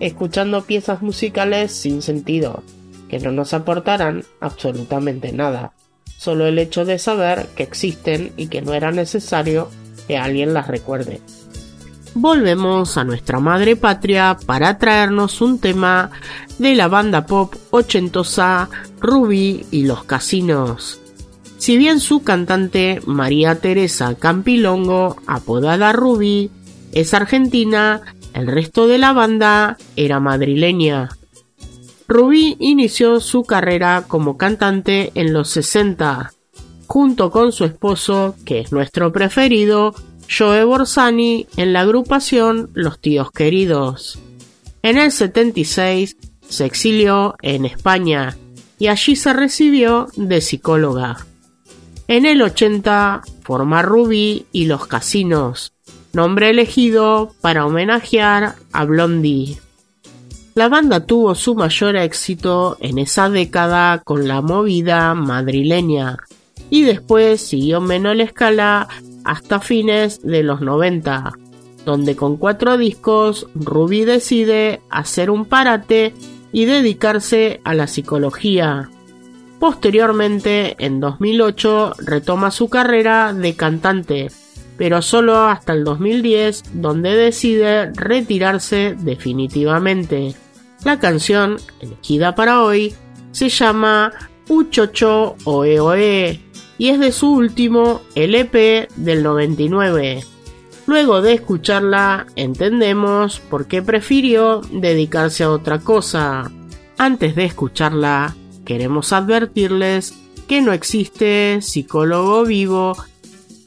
escuchando piezas musicales sin sentido, que no nos aportarán absolutamente nada, solo el hecho de saber que existen y que no era necesario que alguien las recuerde. Volvemos a nuestra madre patria para traernos un tema de la banda pop ochentosa Ruby y los casinos. Si bien su cantante María Teresa Campilongo, apodada Ruby, es argentina, el resto de la banda era madrileña. Rubí inició su carrera como cantante en los 60, junto con su esposo, que es nuestro preferido, Joe Borsani, en la agrupación Los Tíos Queridos. En el 76 se exilió en España y allí se recibió de psicóloga. En el 80 forma Rubí y los Casinos, nombre elegido para homenajear a Blondie. La banda tuvo su mayor éxito en esa década con la movida madrileña y después siguió menor escala hasta fines de los 90, donde con cuatro discos Ruby decide hacer un parate y dedicarse a la psicología. Posteriormente, en 2008, retoma su carrera de cantante, pero solo hasta el 2010 donde decide retirarse definitivamente. La canción elegida para hoy se llama Uchocho Oe y es de su último LP del 99. Luego de escucharla entendemos por qué prefirió dedicarse a otra cosa. Antes de escucharla, queremos advertirles que no existe psicólogo vivo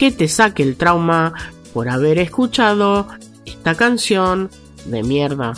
que te saque el trauma por haber escuchado esta canción de mierda.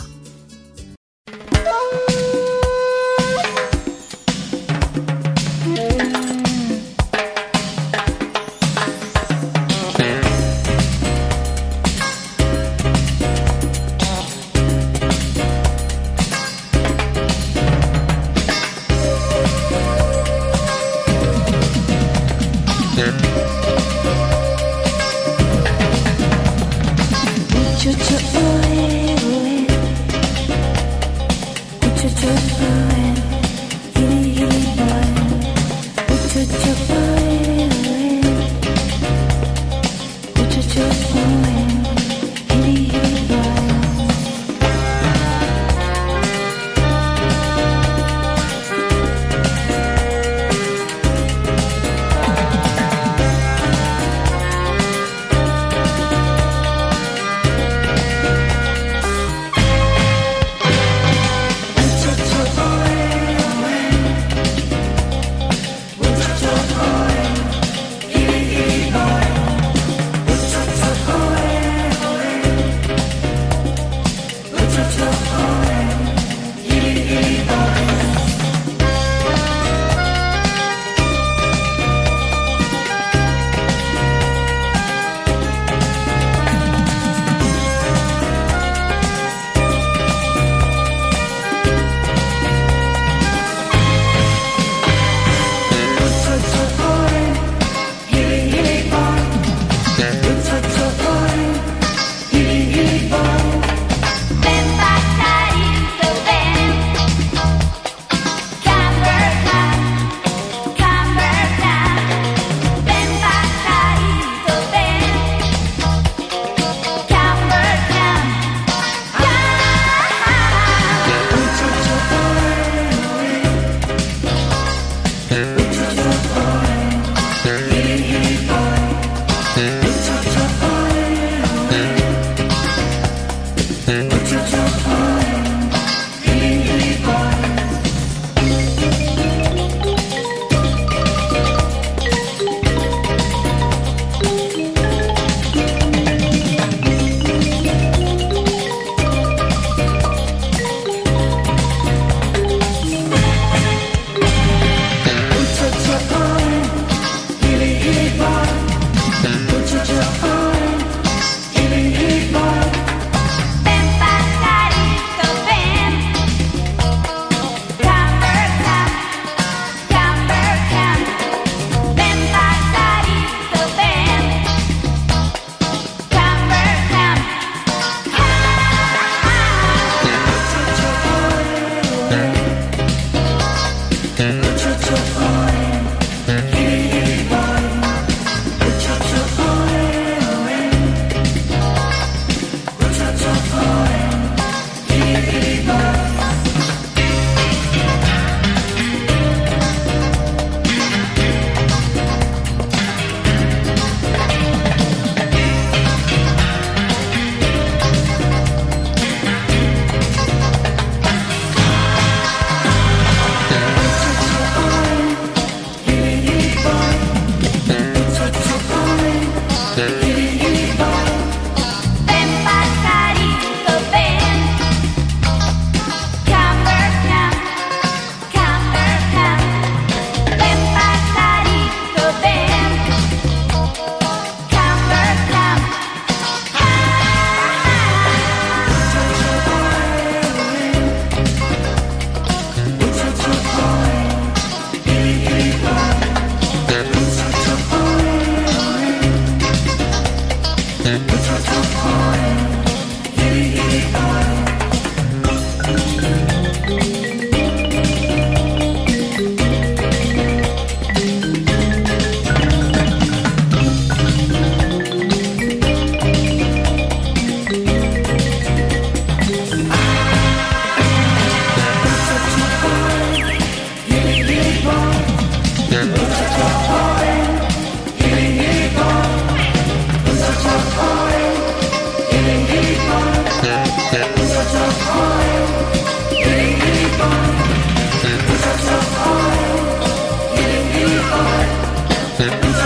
Yeah.